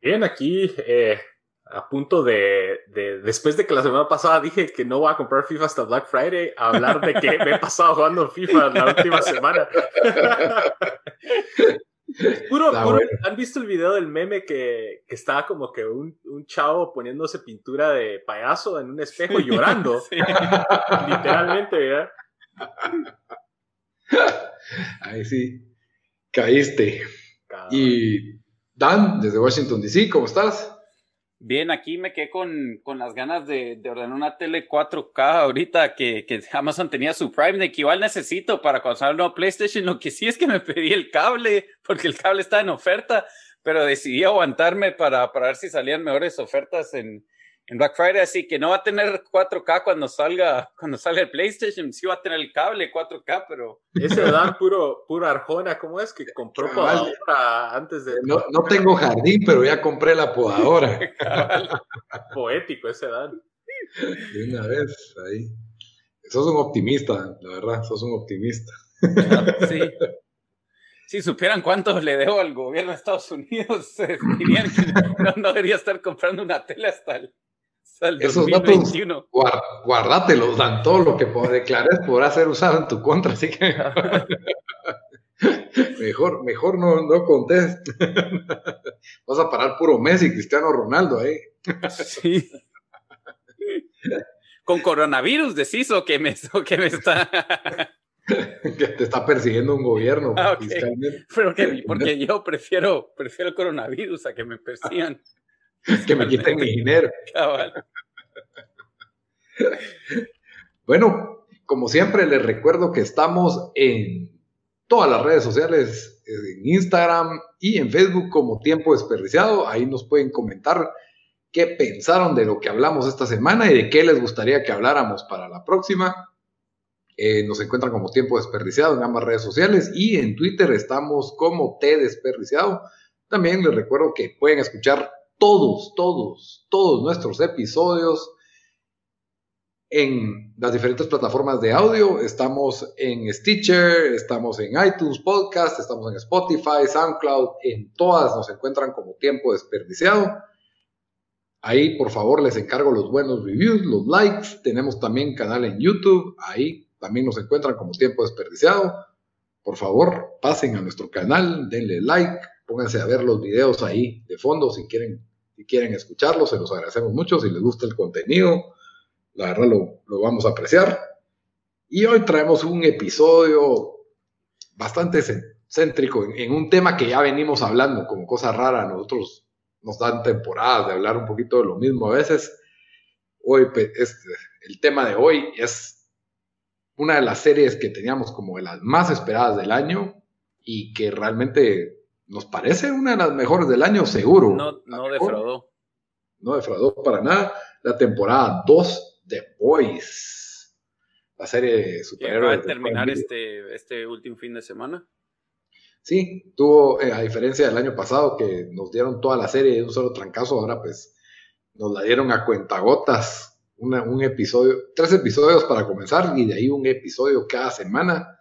Bien, aquí eh, a punto de, después de que la semana pasada dije que no voy a comprar FIFA hasta Black Friday, a hablar de que me he pasado jugando FIFA la última semana. puro, puro, ¿Han visto el video del meme que, que estaba como que un, un, chavo poniéndose pintura de payaso en un espejo llorando? Literalmente, ¿verdad? Ahí sí, caíste. Y Dan, desde Washington DC, ¿cómo estás? Bien, aquí me quedé con, con las ganas de, de, ordenar una tele 4K ahorita que, que Amazon tenía su Prime, de que igual necesito para salga el nuevo PlayStation. Lo que sí es que me pedí el cable, porque el cable está en oferta, pero decidí aguantarme para, para ver si salían mejores ofertas en, en Black Friday, así que no va a tener 4K cuando salga, cuando salga el PlayStation, sí va a tener el cable 4K, pero... Ese Dan puro, puro Arjona, ¿cómo es que compró podadora antes de... No, no, tengo jardín, pero ya compré la podadora. Poético ese Dan. De una vez, ahí. Sos un optimista, la verdad, sos un optimista. Sí. Si supieran cuánto le debo al gobierno de Estados Unidos, dirían que no, no debería estar comprando una tele hasta el esos datos, guárdatelos, dan todo lo que declares podrá ser usado en tu contra, así que mejor, mejor no, no contés. Vas a parar puro Messi, Cristiano Ronaldo ahí. sí. Con coronavirus decís o que me, que me está... que te está persiguiendo un gobierno. Ah, Pero que, porque yo prefiero, prefiero el coronavirus a que me persigan. Que me quiten mi dinero. Bueno, como siempre les recuerdo que estamos en todas las redes sociales, en Instagram y en Facebook como Tiempo Desperdiciado. Ahí nos pueden comentar qué pensaron de lo que hablamos esta semana y de qué les gustaría que habláramos para la próxima. Eh, nos encuentran como Tiempo Desperdiciado en ambas redes sociales y en Twitter estamos como T Desperdiciado. También les recuerdo que pueden escuchar todos, todos, todos nuestros episodios en las diferentes plataformas de audio. Estamos en Stitcher, estamos en iTunes Podcast, estamos en Spotify, SoundCloud, en todas nos encuentran como tiempo desperdiciado. Ahí, por favor, les encargo los buenos reviews, los likes. Tenemos también canal en YouTube. Ahí también nos encuentran como tiempo desperdiciado. Por favor, pasen a nuestro canal, denle like, pónganse a ver los videos ahí de fondo si quieren, si quieren escucharlos, se los agradecemos mucho, si les gusta el contenido, la verdad lo, lo vamos a apreciar. Y hoy traemos un episodio bastante céntrico en, un tema que ya venimos hablando como cosa rara, nosotros nos dan temporadas de hablar un poquito de lo mismo a veces. Hoy, este, el tema de hoy es una de las series que teníamos como de las más esperadas del año y que realmente nos parece una de las mejores del año, seguro. No, no defraudó. No defraudó para nada. La temporada 2 de Boys. La serie superhéroes. ¿Va a terminar este, este último fin de semana? Sí, tuvo, eh, a diferencia del año pasado, que nos dieron toda la serie de un solo trancazo, ahora pues nos la dieron a cuentagotas. un episodio, tres episodios para comenzar y de ahí un episodio cada semana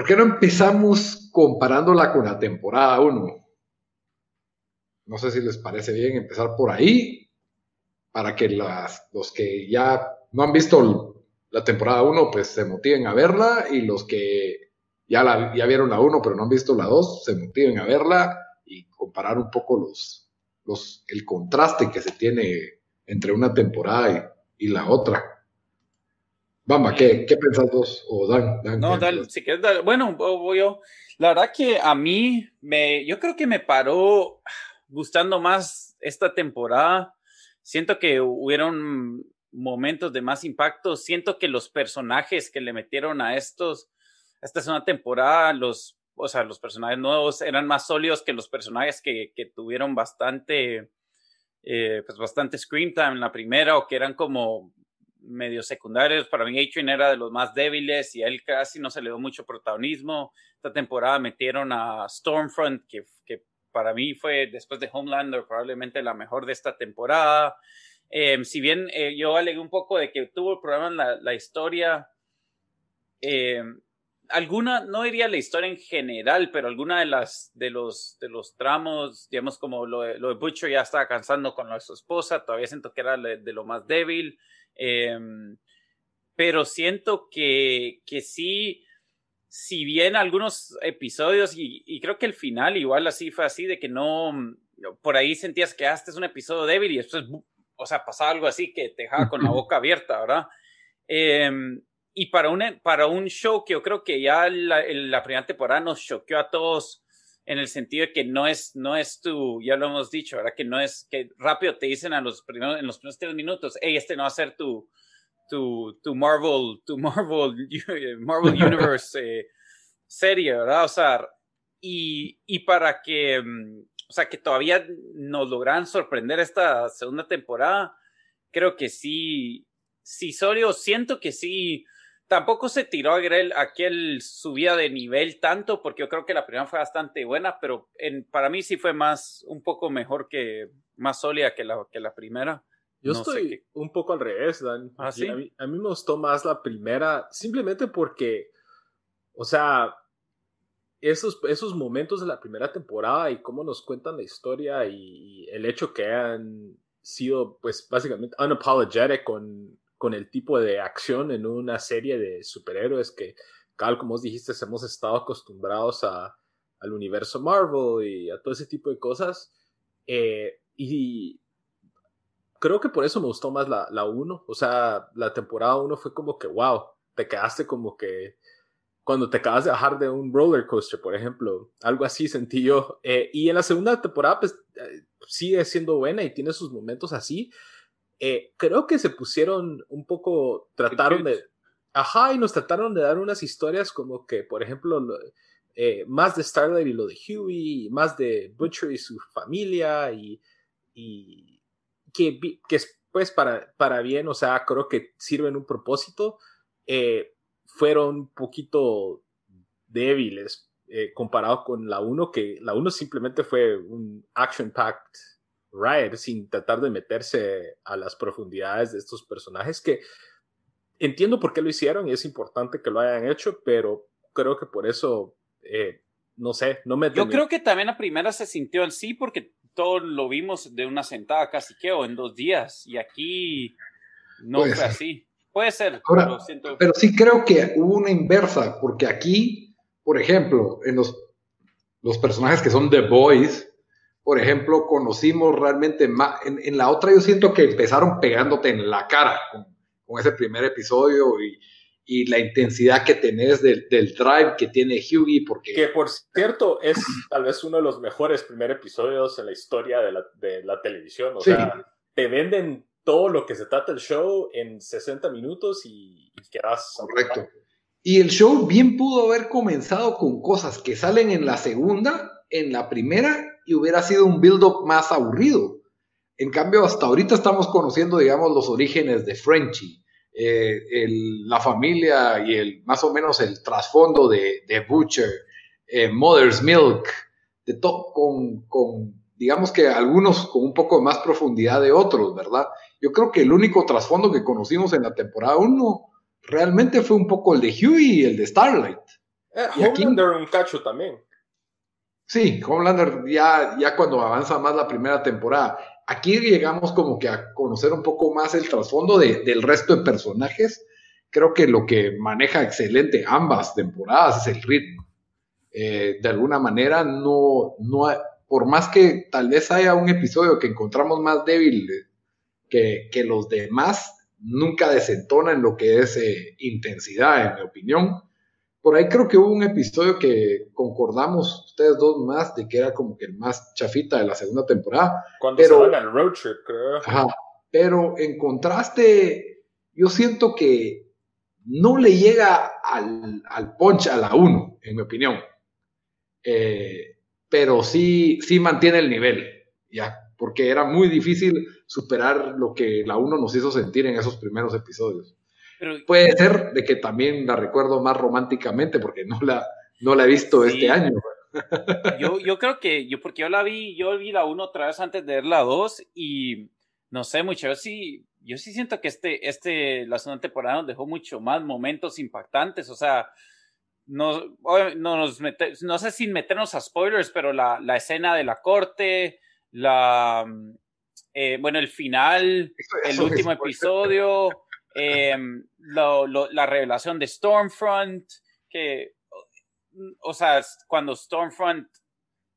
¿Por qué no empezamos comparándola con la temporada 1? No sé si les parece bien empezar por ahí, para que los que ya no han visto la temporada 1 pues se motiven a verla y los que ya, la, ya vieron la 1 pero no han visto la 2 se motiven a verla y comparar un poco los, los, el contraste que se tiene entre una temporada y, la otra. Bamba, ¿qué, qué pensás vos? O Dan, no, dale, si quieres, bueno, voy yo. La verdad que a mí, me, yo creo que me paró gustando más esta temporada. Siento que hubieron momentos de más impacto. Siento que los personajes que le metieron a estos, esta es una temporada, los, o sea, los personajes nuevos eran más sólidos que los personajes que, que tuvieron bastante, eh, pues bastante screen time en la primera o que eran como medio secundarios. Para mí, Adrian era de los más débiles y a él casi no se le dio mucho protagonismo. Esta temporada metieron a Stormfront, que, que para mí fue después de Homelander probablemente la mejor de esta temporada. Em, si bien eh, yo alegué un poco de que tuvo problemas la, la historia, em, alguna, no diría la historia en general, pero alguna de las de los de los tramos, digamos como lo de, lo de Butcher ya estaba cansando con su esposa, todavía siento que era de, lo más débil, em, pero siento que, que sí, si bien algunos episodios, y, y, creo que el final igual así fue así, de que no, por ahí sentías que ah, este es un episodio débil y después o sea, pasaba algo así que te dejaba con la boca abierta, ¿verdad? Em, y para un, para un show que yo creo que ya la, la primera temporada nos choqueó a todos en el sentido de que no es, no es tu, ya lo hemos dicho, ¿verdad? Que no es, que rápido te dicen a los primeros, en los primeros tres minutos, hey, este no va a ser tu, tu, tu Marvel, tu Marvel, Marvel Universe eh, serie, ¿verdad? O sea, y, y para que, em, o sea, que todavía nos logran sorprender esta segunda temporada, creo que sí, sí, Sorio, siento que sí, tampoco se tiró a Grell aquel subida de nivel tanto, porque yo creo que la primera fue bastante buena, pero en, para mí sí fue más, un poco mejor que, más sólida que la, que la primera. Yo estoy un poco al revés, Dan. ¿Ah, sí? a, mí, a mí me gustó más la primera, simplemente porque, o sea, esos, esos momentos de la primera temporada y cómo nos cuentan la historia y, el hecho que han sido, pues, básicamente unapologetic con, con el tipo de acción en una serie de superhéroes que, tal como vos dijiste, hemos estado acostumbrados a, al universo Marvel y a todo ese tipo de cosas. Eh, y creo que por eso me gustó más la, la 1. O sea, la temporada 1 fue como que, wow, te quedaste como que cuando te acabas de bajar de un roller coaster, por ejemplo. Algo así sentí yo. Eh, y en la segunda temporada, pues eh, sigue siendo buena y tiene sus momentos así. Eh, creo que se pusieron un poco, trataron de... Ajá, y nos trataron de dar unas historias como que, por ejemplo, más de Starlight y lo de Huey, más de Butcher y su familia, y, y que, que pues para, para bien, o sea, creo que sirven un propósito. Eh, fueron un poquito débiles eh, comparado con la 1, que la 1 simplemente fue un action-packed ride sin tratar de meterse a las profundidades de estos personajes que entiendo por qué lo hicieron y es importante que lo hayan hecho, pero creo que por eso, eh, no sé, no me... Yo creo que también la primera se sintió en sí porque todo lo vimos de una sentada casi que o en dos días y aquí no fue así. Puede ser. pero, sí creo que hubo una inversa, porque aquí, por ejemplo, en los, los personajes que son The Boys, por ejemplo, conocimos realmente más. En, la otra, yo siento que empezaron pegándote en la cara con, ese primer episodio y, y, la intensidad que tenés del, del drive que tiene Hughie. Porque... Que por cierto, es tal vez uno de los mejores primeros episodios en la historia de la, de la televisión. O sea, te venden todo lo que se trata el show en 60 minutos y, y quedas. Correcto. Y el show bien pudo haber comenzado con cosas que salen en la segunda, en la primera, y hubiera sido un build-up más aburrido. En cambio, hasta ahorita estamos conociendo, digamos, los orígenes de Frenchy, eh, la familia y el más o menos el trasfondo de, de Butcher, eh, Mother's Milk, de con, con, digamos que algunos con un poco más profundidad de otros, ¿verdad? Yo creo que el único trasfondo que conocimos en la temporada 1 realmente fue un poco el de Huey y el de Starlight. Eh, Homelander un cacho también. Sí, Homelander ya, ya cuando avanza más la primera temporada. Aquí llegamos como que a conocer un poco más el trasfondo de, del resto de personajes creo que lo que maneja excelente ambas temporadas es el ritmo. Eh, de alguna manera, no, no, por más que tal vez haya un episodio que encontramos más débil que, que los demás, nunca desentona en lo que es eh, intensidad, en mi opinión. Por ahí creo que hubo un episodio que concordamos ustedes dos más de que era como que el más chafita de la segunda temporada. Cuando pero, se al road trip, creo. Ajá, pero en contraste, yo siento que no le llega al, al punch a la 1, en mi opinión. Eh, pero sí, sí mantiene el nivel, ya, porque era muy difícil superar lo que la 1 nos hizo sentir en esos primeros episodios. Pero, Puede ser de que también la recuerdo más románticamente porque no la, no la he visto Sí. este año. yo, yo creo que yo, porque yo la vi, yo vi la 1 otra vez antes de ver la 2 y no sé mucho, yo sí, yo sí siento que este, este, la segunda temporada nos dejó mucho más momentos impactantes, o sea, no, no, nos mete- no sé sin meternos a spoilers, pero la, la escena de la corte, la, eh, bueno, el final, el último episodio, em, lo- lo- la revelación de Stormfront, que, o sea, cuando Stormfront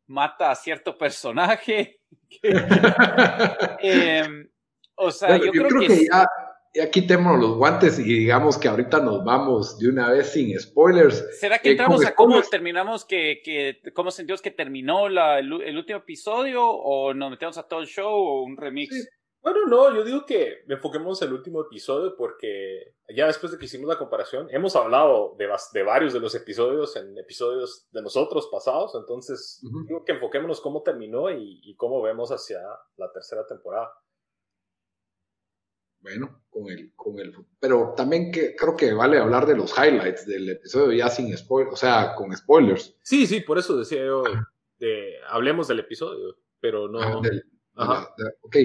mata a cierto personaje, em, o sea, Bueno, yo, yo, creo, creo que, que, ya, ya quitemos los guantes y digamos que ahorita nos vamos de una vez sin spoilers. ¿será que eh, entramos a cómo terminamos, que, que cómo sentimos que terminó la- el, el último episodio o nos metemos a todo el show o un remix? Sí. Bueno, no, yo digo que enfoquemos el último episodio porque ya después de que hicimos la comparación, hemos hablado de, de varios de los episodios en episodios de nosotros pasados, entonces Ujú. digo que enfoquémonos cómo terminó y, y cómo vemos hacia la tercera temporada. Bueno, con el, con el, pero también que creo que vale hablar de los highlights del episodio ya sin spoilers, o sea, con spoilers. Sí, sí, por eso decía yo, de, hablemos del episodio, pero no... Ah, del- Ajá. de- ok,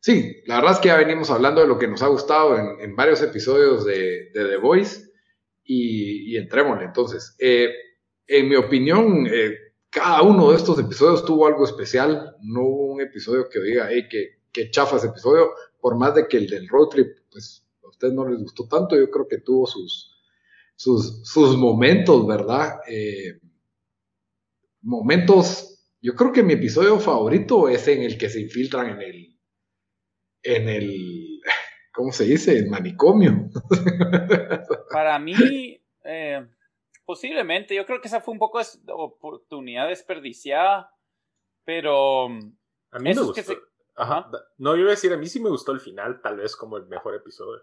sí, la verdad es que ya venimos hablando de lo que nos ha gustado en, varios episodios de, The Voice y, y entrémosle. Entonces, eh, en mi opinión, eh, cada uno de estos episodios tuvo algo especial. No hubo un episodio que diga, hey, que chafa ese episodio, por más de que el del road trip, pues a ustedes no les gustó tanto, yo creo que tuvo sus, sus, sus momentos, ¿verdad? Eh, momentos, yo creo que mi episodio favorito es en el que se infiltran en el, en el, ¿cómo se dice? El manicomio. Para mí, eh, posiblemente, yo creo que esa fue un poco de oportunidad desperdiciada, pero A mí me gustó. se- Ajá. No, yo iba a decir, a mí sí me gustó el final, tal vez como el mejor episodio.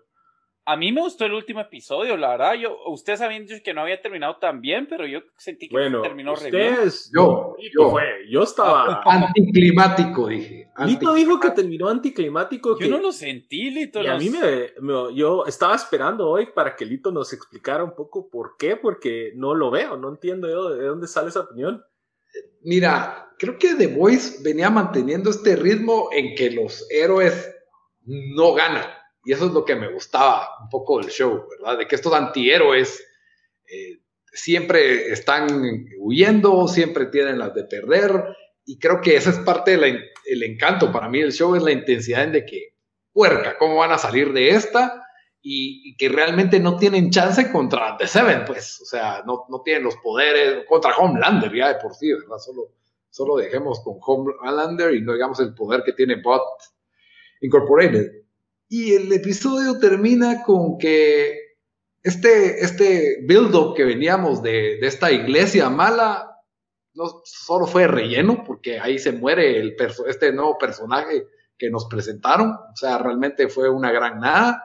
A mí me gustó el último episodio, la verdad. Yo, ustedes habían dicho que no había terminado tan bien, pero yo sentí que Bueno, terminó re bien. ustedes... Yo, yo. fue, yo estaba... Anticlimático, dije. Lito dijo que terminó anticlimático. Yo que- no lo sentí, Lito. Y a mí me, me- yo estaba esperando hoy para que Lito nos explicara un poco por qué, porque no lo veo, no entiendo yo de dónde sale esa opinión. Mira, creo que The Voice venía manteniendo este ritmo en que los héroes no ganan. Y eso es lo que me gustaba un poco del show, ¿verdad? De que estos antihéroes eh, siempre están huyendo, siempre tienen las de perder. Y creo que esa es parte del encanto para mí del show, es la intensidad en de que, puerca, ¿cómo van a salir de esta? Y, y que realmente no tienen chance contra The Seven, pues, o sea, no, no tienen los poderes contra Homelander ya de por sí, ¿verdad? Solo, solo dejemos con Homelander y no digamos el poder que tiene Bot Incorporated. Y el episodio termina con que este, este build-up que veníamos de, de esta iglesia mala no solo fue relleno, porque ahí se muere el perso este nuevo personaje que nos presentaron, o sea, realmente fue una gran nada.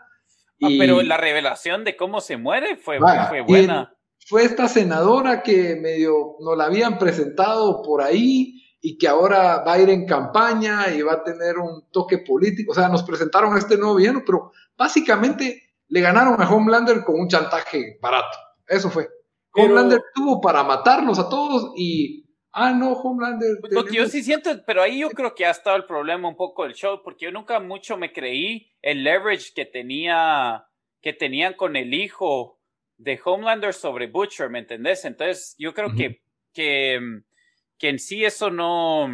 Ah, Y- pero la revelación de cómo se muere fue, Vaya, fue buena. fue esta senadora que medio nos la habían presentado por ahí y que ahora va a ir en campaña y va a tener un toque político. O sea, nos presentaron a este nuevo villano, pero básicamente le ganaron a Homelander con un chantaje barato. Eso fue. Pero- Homelander tuvo para matarlos a todos y, ah, no, Homelander. Que yo tenemos- sí siento, pero ahí yo creo que ha estado el problema un poco del show, porque yo nunca mucho me creí el leverage que tenía, que tenían con el hijo de Homelander sobre Butcher, ¿me entendés? Entonces, yo creo que, que, que en sí eso no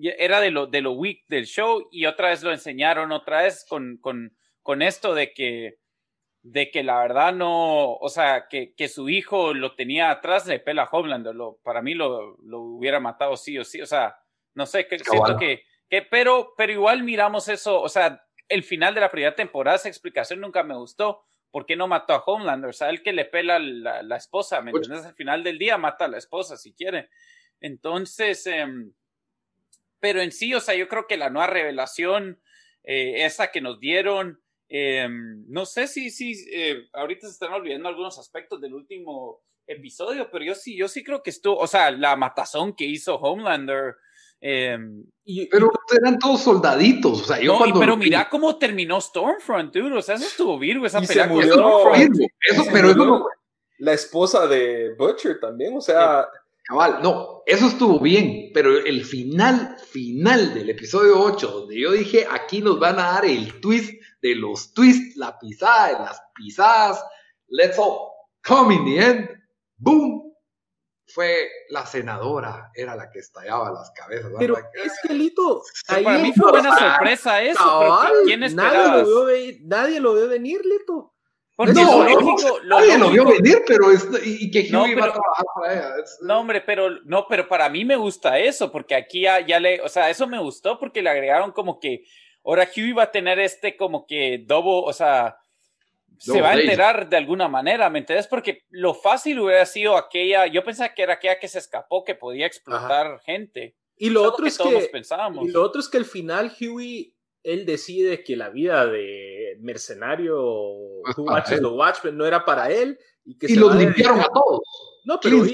era de lo, de lo weak del show y otra vez lo enseñaron, otra vez con, con, con esto de que de que la verdad no, o sea, que, que su hijo lo tenía atrás de pela Homelander, lo, para mí lo, lo hubiera matado sí o sí, o sea, no sé, que, siento que, que, pero, pero igual miramos eso, o sea, el final de la primera temporada, esa explicación nunca me gustó, ¿por qué no mató a Homelander? O sea, el que le pela la, la esposa, ¿me pues entiendes? Al final del día mata a la esposa si quiere. Entonces, eh, pero en sí, o sea, yo creo que la nueva revelación, eh, esa que nos dieron, eh, no sé si, si eh, ahorita se están olvidando algunos aspectos del último episodio, pero yo sí, yo sí creo que estuvo, o sea, la matazón que hizo Homelander. y, pero eran todos soldaditos, o sea, yo no, pero mira cómo terminó Stormfront, dude, o sea, eso estuvo virgo, esa pelea con Stormfront. Eso, pero eso no... La esposa de Butcher también, o sea, Cabal, no, eso estuvo bien, pero el final, final del episodio 8, donde yo dije, aquí nos van a dar el twist de los twists, la pisada de las pisadas, let's all come in the end, boom, fue la senadora, era la que estallaba las cabezas. Pero es que Lito, para mí fue buena sorpresa eso, pero ¿quién esperaba? Nadie lo vio venir, Lito no, lo lo vio venir, pero es, y que no, a trabajar para ella. no, hombre, pero no, pero para mí me gusta eso, porque aquí ya, ya, le, o sea, eso me gustó porque le agregaron como que ahora Huey va a tener este como que dobo, o sea, se va a enterar de alguna manera, ¿me entiendes? Porque lo fácil hubiera sido aquella, yo pensaba que era aquella que se escapó, que podía explotar gente. Y lo otro es que, pensábamos. y lo otro es que al final Huey él decide que la vida de mercenario Watchmen no era para él y que y los limpiaron a todos. No, pero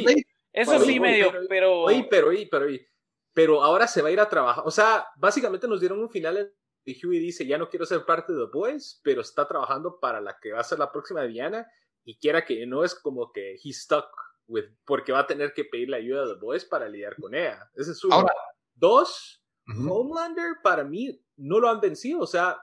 eso sí medio, pero pero pero, pero, pero ahora se va a ir a trabajar. O sea, básicamente nos dieron un final y Huey dice, ya no quiero ser parte de The Boys, pero está trabajando para la que va a ser la próxima Diana y quiera que no es como que he stuck with, porque va a tener que pedir la ayuda de The Boys para lidiar con ella. Ese es uno. Dos, Homelander para mí no lo han vencido. O sea,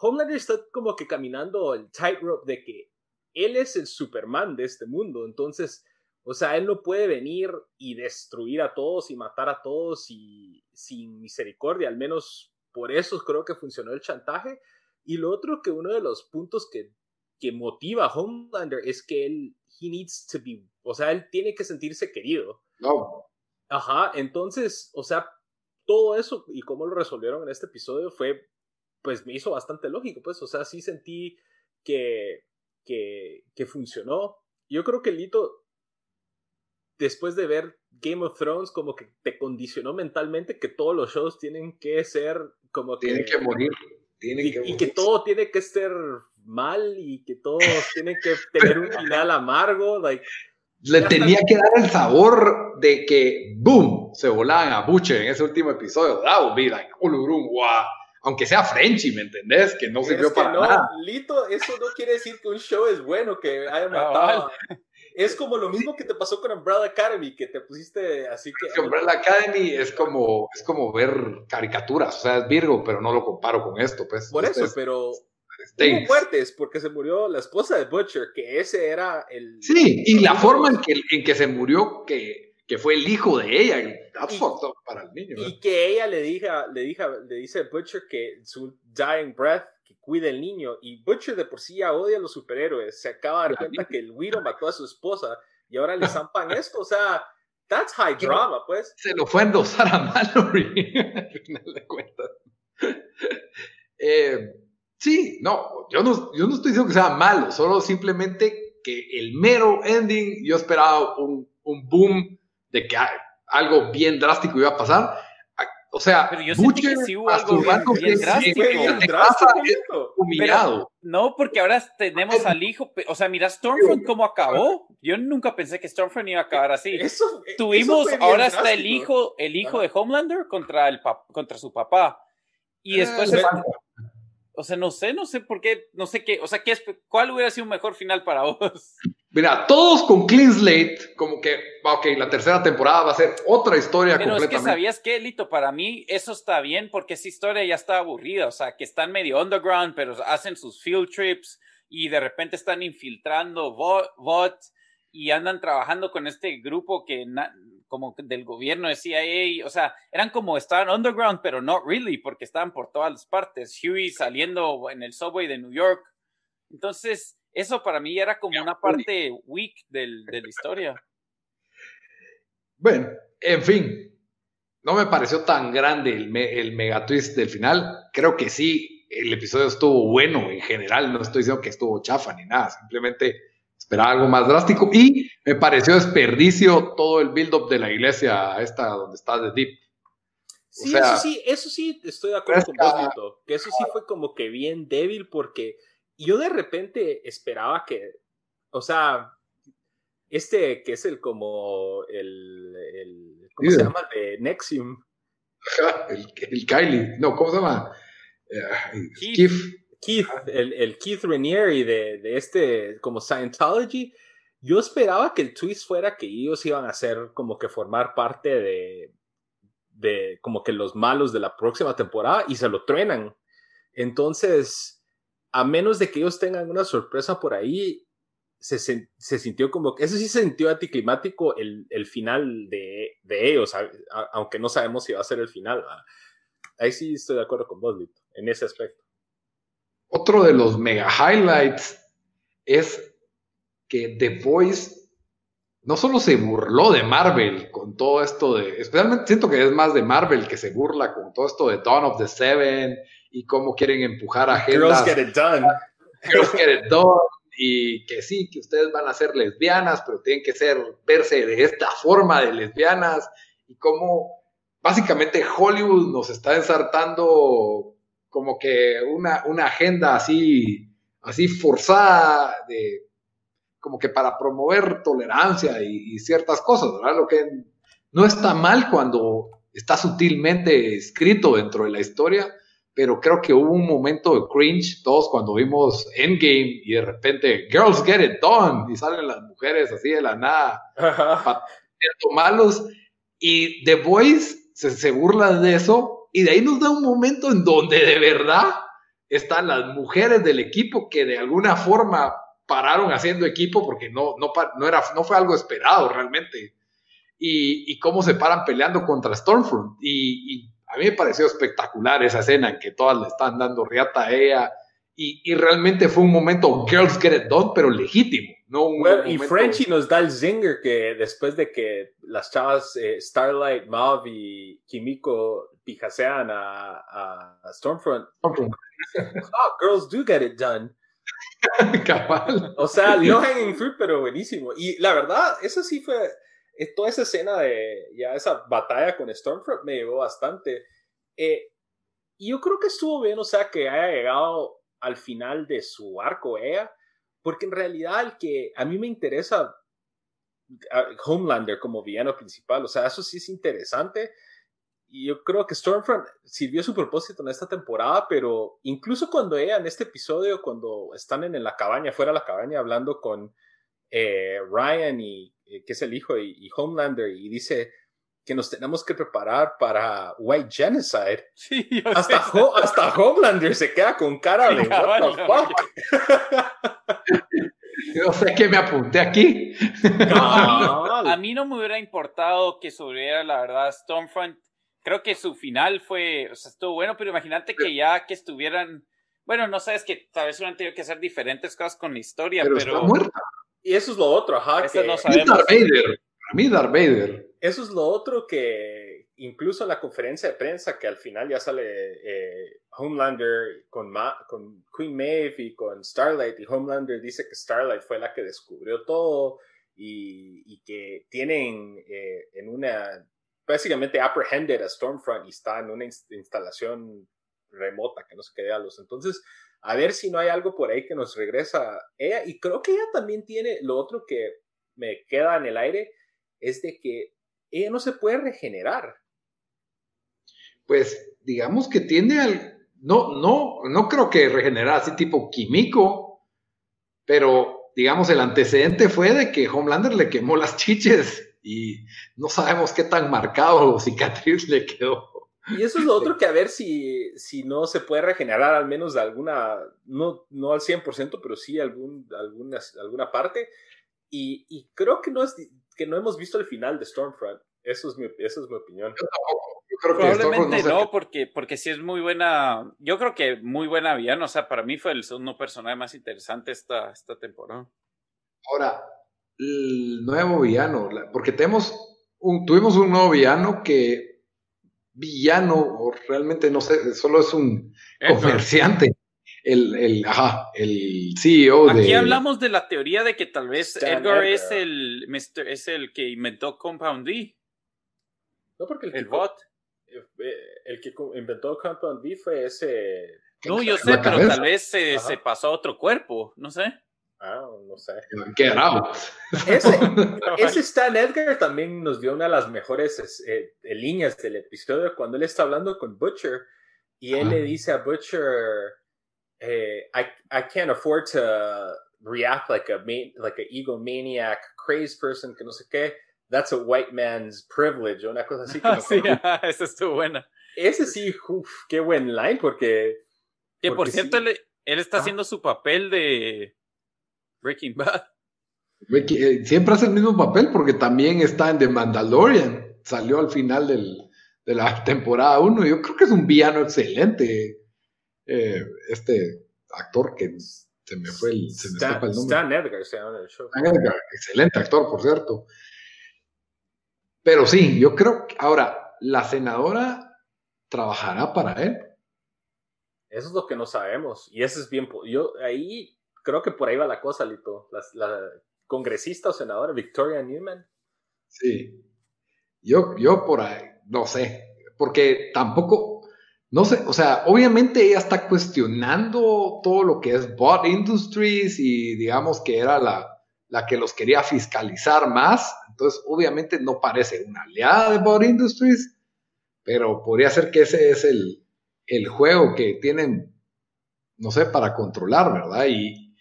Homelander está como que caminando el tightrope de que él es el Superman de este mundo. Entonces, o sea, él no puede venir y destruir a todos y matar a todos y sin misericordia. Al menos por eso creo que funcionó el chantaje. Y lo otro que uno de los puntos que, que motiva a Homelander es que él, he needs to be, o sea, él tiene que sentirse querido. No. Ajá, entonces, o sea, todo eso y cómo lo resolvieron en este episodio fue, pues me hizo bastante lógico, pues, o sea, sí sentí que, que, que funcionó. Yo creo que Lito, después de ver Game of Thrones, como que te condicionó mentalmente que todos los shows tienen que ser como que... Tienen que morir. Tienen y, que, y que todo tiene que ser mal y que todos tienen que tener un final amargo, like le tenía que dar el sabor de que, boom, se volaban a Butcher en ese último episodio. That would be like, wow. Aunque sea Frenchy, ¿me entendés? Que no sirvió para no, nada. Lito, eso no quiere decir que un show es bueno, que haya matado. es como lo mismo que te pasó con Umbrella Academy, que te pusiste así que... Umbrella Academy es como, es como ver caricaturas, o sea, es Virgo, pero no lo comparo con esto, pues. Por eso, pero Hubo muertes porque se murió la esposa de Butcher, que ese era el... Sí, y la forma en que, en que se murió, que, que fue el hijo de ella, that's fucked up para el niño. Y que ella le, diga, le, diga, le dice a Butcher que su dying breath, que cuide el niño, y Butcher de por sí ya odia a los superhéroes, se acaba de dar cuenta que el Widow mató a su esposa, y ahora le zampan esto, o sea... That's high drama, pues. Se lo fue a endosar a Mallory, al final de cuentas. eh, Sí, no yo, no, yo no estoy diciendo que sea malo, solo simplemente que el mero ending, yo esperaba un, un boom de que algo bien drástico iba a pasar. O sea, pero yo Butcher, que sí hubo algo bien, drástico. humillado. no, porque ahora tenemos al hijo, o sea, mira Stormfront cómo acabó. Yo nunca pensé que Stormfront iba a acabar así. Eso, Tuvimos, ahora está el hijo, el hijo de Homelander contra, el contra su papá. Y eh, después o sea, no sé, no sé por qué, no sé qué, o sea, ¿qué es, ¿cuál hubiera sido un mejor final para vos? Mira, todos con Clean Slate, como que, ok, la tercera temporada va a ser otra historia Pero es que sabías que, Lito, para mí eso está bien porque esa historia ya está aburrida, o sea, que están medio underground, pero hacen sus field trips y de repente están infiltrando bots y andan trabajando con este grupo que como del gobierno de CIA, o sea, eran como estaban underground, pero no really, porque estaban por todas las partes. Huey saliendo en el subway de New York. Entonces, eso para mí era como una parte weak del, de la historia. Bueno, en fin, no me pareció tan grande el, el mega twist del final. Creo que sí, el episodio estuvo bueno en general. No estoy diciendo que estuvo chafa ni nada. Simplemente esperaba algo más drástico. Y me pareció desperdicio todo el build-up de la iglesia esta donde está The Deep. Sí, eso sí, eso sí, estoy de acuerdo con vos, Que eso sí fue como que bien débil porque yo de repente esperaba que, o sea, este que es el como el, el ¿cómo se llama? De Nexium. el, el, Kylie, no, ¿cómo se llama? Uh, Keith. Keith, el, el, Keith Raniere de, de este como Scientology. Yo esperaba que el twist fuera que ellos iban a ser como que formar parte de, de como que los malos de la próxima temporada y se lo truenan. Entonces, a menos de que ellos tengan una sorpresa por ahí, se, se sintió como que eso sí se sintió anticlimático el, el final de, de ellos, aunque no sabemos si va a ser el final. Ahí sí estoy de acuerdo con vos, Lito, en ese aspecto. Otro de los mega highlights es que The Voice no solo se burló de Marvel con todo esto de, especialmente siento que es más de Marvel que se burla con todo esto de Dawn of the Seven y cómo quieren empujar a Girls Get It Done. Girls Get It Done. Y que sí, que ustedes van a ser lesbianas, pero tienen que ser, verse de esta forma de lesbianas. Y cómo básicamente Hollywood nos está ensartando como que una, una agenda así, así forzada de como que para promover tolerancia y, y, ciertas cosas, ¿verdad? Lo que no está mal cuando está sutilmente escrito dentro de la historia, pero creo que hubo un momento de cringe todos cuando vimos Endgame y de repente Girls Get It Done y salen las mujeres así de la nada, malos y The Voice se, se burla de eso y de ahí nos da un momento en donde de verdad están las mujeres del equipo que de alguna forma pararon haciendo equipo porque no, no, no, era, no fue algo esperado realmente. Y, y cómo se paran peleando contra Stormfront. Y, y a mí me pareció espectacular esa escena en que todas le están dando riata a ella. Y, y realmente fue un momento Girls Get It Done, pero legítimo. No un y Frenchy nos da el zinger que después de que las chavas eh, Starlight, Mav y Kimiko pijasean a, a, Stormfront. Stormfront. oh, girls do get it done. Cabal. O sea, no hanging fruit, pero buenísimo. Y la verdad, eso sí fue toda esa escena de ya esa batalla con Stormfront me llevó bastante. Eh, y yo creo que estuvo bien, o sea, que haya llegado al final de su arco ella, porque en realidad el que a mí me interesa Homelander como villano principal, o sea, eso sí es interesante. Y yo creo que Stormfront sirvió su propósito en esta temporada, pero incluso cuando ella en este episodio, cuando están en, la cabaña, fuera de la cabaña, hablando con eh, Ryan y eh, que es el hijo, y, Homelander, y dice que nos tenemos que preparar para White Genocide. Sí, hasta, hasta Homelander se queda con cara de what the fuck. Yo sé que me apunté aquí. a, mí, no me hubiera importado que sobreviviera, la verdad, Stormfront. Creo que su final fue, o sea, estuvo bueno, pero imagínate que ya que estuvieran, bueno, no sabes que tal vez hubieran tenido que hacer diferentes cosas con la historia, pero... pero... Está muerta. Y eso es lo otro, ajá. Que no sabemos. Darth Vader. A mí Darth Vader. Eso es lo otro que incluso en la conferencia de prensa que al final ya sale eh, Homelander con, con Queen Maeve y con Starlight y Homelander dice que Starlight fue la que descubrió todo y, y que tienen eh, en una básicamente apprehended a Stormfront y está en una instalación remota que no se quede a los entonces a ver si no hay algo por ahí que nos regresa ella. Y creo que ella también tiene, lo otro que me queda en el aire, es de que ella no se puede regenerar. Pues digamos que tiene al... No, no, no creo que regenerar así tipo químico, pero digamos el antecedente fue de que Homelander le quemó las chiches y no sabemos qué tan marcado cicatriz le quedó. Y eso es lo otro que a ver si, si no se puede regenerar al menos de alguna, no, no al 100%, pero sí algún, alguna, alguna parte. Y, y, creo que no, es, que no hemos visto el final de Stormfront. Eso es mi, eso es mi opinión. Yo, creo que Probablemente no, porque, porque sí es muy buena. Yo creo que muy buena villano. O sea, para mí fue el segundo personaje más interesante esta, esta temporada. Ahora, el nuevo villano, porque tenemos un, tuvimos un nuevo villano que villano, o realmente no sé, solo es un comerciante. El, el, ajá, el CEO de. Aquí hablamos de la teoría de que tal vez Edgar, es el es el que inventó Compound V. No, porque el, bot. Eh, el que inventó Compound V fue ese. No, yo sé, pero tal vez se, se, pasó a otro cuerpo, no sé. Ah, no sé. Qué Ese, ese Stan Edgar también nos dio una de las mejores eh, líneas del episodio cuando él está hablando con Butcher y él le dice a Butcher, eh, I, I can't afford to react like a like a egomaniac, crazed person, que no sé qué. That's a white man's privilege, una cosa así. Como sí, esa estuvo buena. Ese sí, uf, qué buen line, porque... Que por cierto, él, él, está haciendo su papel de Breaking Bad. Eh, siempre hace el mismo papel porque también está en The Mandalorian. Salió al final del, de la temporada 1. Yo creo que es un villano excelente. Eh, este actor que se me fue el, se me Stan, el nombre. Stan Edgar se llama el show. Stan Edgar, excelente actor, por cierto. Pero sí, yo creo que ahora la senadora trabajará para él. Eso es lo que no sabemos. Y eso es bien. Yo ahí creo que por ahí va la cosa, Lito. La, congresista o senadora Victoria Newman. Sí. Yo, yo por ahí, no sé. Porque tampoco, no sé, o sea, obviamente ella está cuestionando todo lo que es bot industries y digamos que era la, la que los quería fiscalizar más. Entonces, obviamente no parece una aliada de bot industries, pero podría ser que ese es el, el juego que tienen, no sé, para controlar, ¿verdad? Y,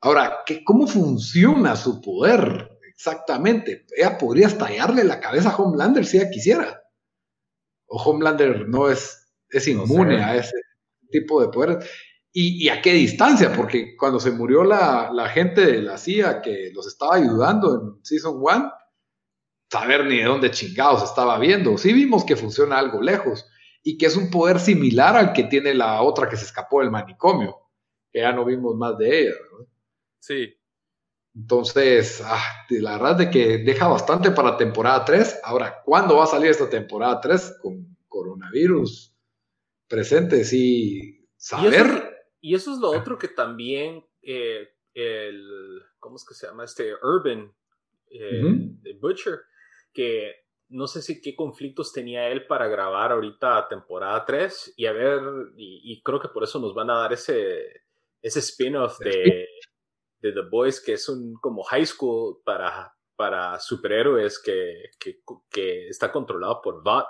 Ahora, ¿qué, ¿cómo funciona su poder exactamente? Ella podría estallarle la cabeza a Homelander si ella quisiera. O Homelander no es, es inmune a ese tipo de poder. ¿Y, a qué distancia? Porque cuando se murió la, gente de la CIA que los estaba ayudando en Season 1, saber ni de dónde chingados estaba viendo. Sí vimos que funciona algo lejos y que es un poder similar al que tiene la otra que se escapó del manicomio, que ya no vimos más de ella. Sí. Entonces, ah, la verdad es que deja bastante para temporada 3. Ahora, ¿cuándo va a salir esta temporada 3 con coronavirus presente? Sí, saber. Y eso, es lo otro que también eh, el, ¿cómo es que se llama? Este Urban eh, de Butcher, que no sé si qué conflictos tenía él para grabar ahorita temporada 3 y a ver, y, creo que por eso nos van a dar ese, ese spin-off de de The Boys, que es un como high school para, para superhéroes que, que, está controlado por VOT.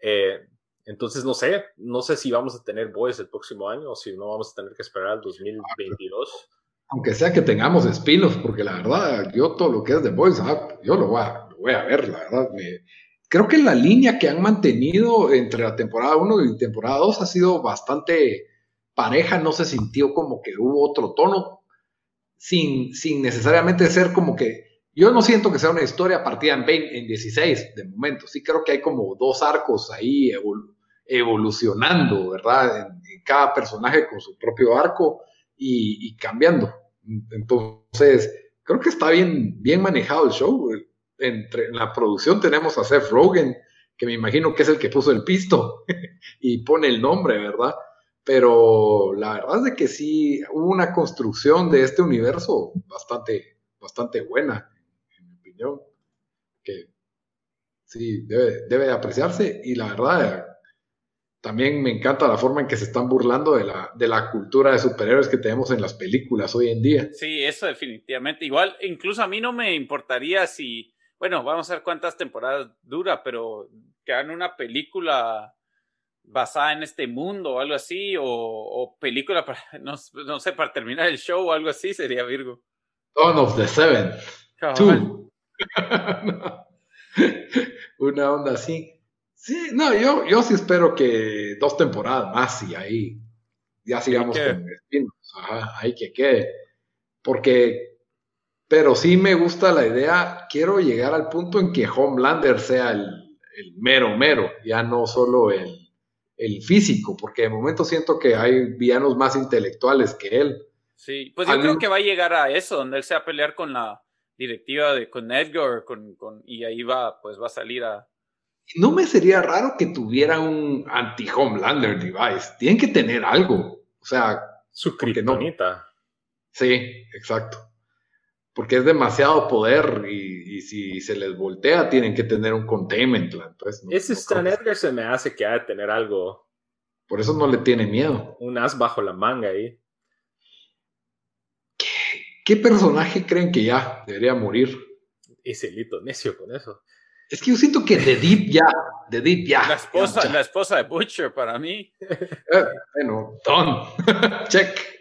Eh, entonces, no sé, no sé si vamos a tener Boys el próximo año o si no vamos a tener que esperar al 2022. Aunque sea que tengamos spin porque la verdad, yo todo lo que es The Boys, ah, yo lo voy, a, voy a ver, la verdad. creo que la línea que han mantenido entre la temporada 1 y temporada 2 ha sido bastante pareja, no se sintió como que hubo otro tono, sin, sin necesariamente ser como que, yo no siento que sea una historia partida en, 20, en 16 de momento, sí creo que hay como dos arcos ahí evolucionando, ¿verdad? En, cada personaje con su propio arco y, cambiando. Entonces, creo que está bien, bien manejado el show. Entre, en la producción tenemos a Seth Rogen, que me imagino que es el que puso el pisto y pone el nombre, ¿verdad? Pero la verdad es que sí hubo una construcción de este universo bastante, bastante buena, en mi opinión, que sí debe, debe de apreciarse y la verdad también me encanta la forma en que se están burlando de la, de la cultura de superhéroes que tenemos en las películas hoy en día. Sí, eso definitivamente. Igual, incluso a mí no me importaría si, bueno, vamos a ver cuántas temporadas dura, pero que hagan una película basada en este mundo o algo así, o, película para, no, sé, para terminar el show o algo así, sería Virgo. Dawn of the Seven. Una onda así. Sí, no, yo, yo sí espero que dos temporadas más y ahí ya sigamos con Ajá, ahí que quede. Porque, pero sí me gusta la idea, quiero llegar al punto en que Homelander sea el, el mero mero, ya no solo el, el físico, porque de momento siento que hay villanos más intelectuales que él. Sí, pues yo creo que va a llegar a eso, donde él se va a pelear con la directiva de con Edgar, con, con, y ahí va, pues va a salir a. No me sería raro que tuviera un anti-Homelander device. Tienen que tener algo. O sea, su criptonita. Sí, exacto. Porque es demasiado poder y, si se les voltea tienen que tener un containment Entonces, Ese Stan Edgar se me hace que ha de tener algo. Por eso no le tiene miedo. Un as bajo la manga ahí. ¿Qué, personaje creen que ya debería morir? Ese lito necio con eso. Es que yo siento que The Deep ya, The Deep ya. La esposa, la esposa de Butcher para mí. Eh, bueno, Don. Check.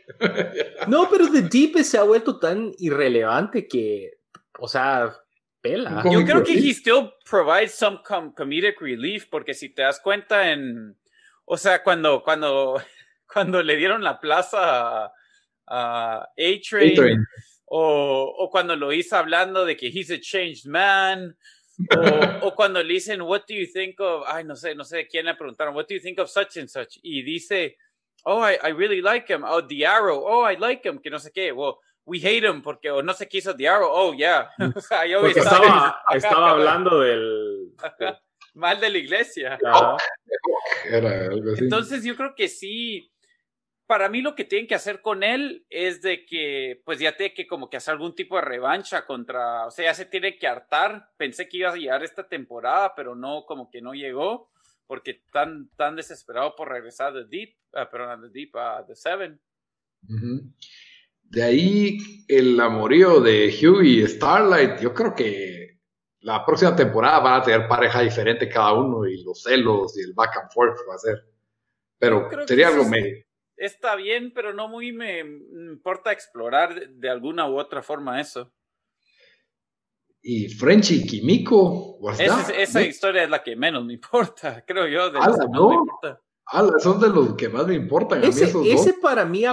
No, pero The Deep se ha vuelto tan irrelevante que, o sea, pela. Yo creo que he still provides some comedic relief porque si te das cuenta en, o sea, cuando, cuando, cuando le dieron la plaza a, A-Train, o, o cuando lo hizo hablando de que he's a changed man, o, o, cuando le dicen, what do you think of, ay, no sé, no sé quién le preguntaron, what do you think of such and such, y dice, oh, I, I really like him. Oh, The Arrow. Oh, I like him. Que no sé qué. Well, we hate him porque o no sé qué hizo The Arrow. Oh, yeah. o sea, yo estaba, estaba hablando del, Mal de la iglesia. Era algo así. Entonces yo creo que sí. Para mí lo que tienen que hacer con él es de que, pues ya tiene que como que hacer algún tipo de revancha contra, o sea, ya se tiene que hartar. Pensé que iba a llegar esta temporada, pero no, como que no llegó porque tan, tan desesperado por regresar de Deep, uh, perdón, de Deep a The Seven. De ahí el amorío de Hugh y Starlight, yo creo que la próxima temporada van a tener pareja diferente cada uno y los celos y el back and forth va a ser. Pero sería algo medio. Está bien, pero no muy me importa explorar de alguna u otra forma eso y Frenchy y Kimiko. esa historia es la que menos me importa, creo yo. De no. son de los que más me importan. Ese, ese para mí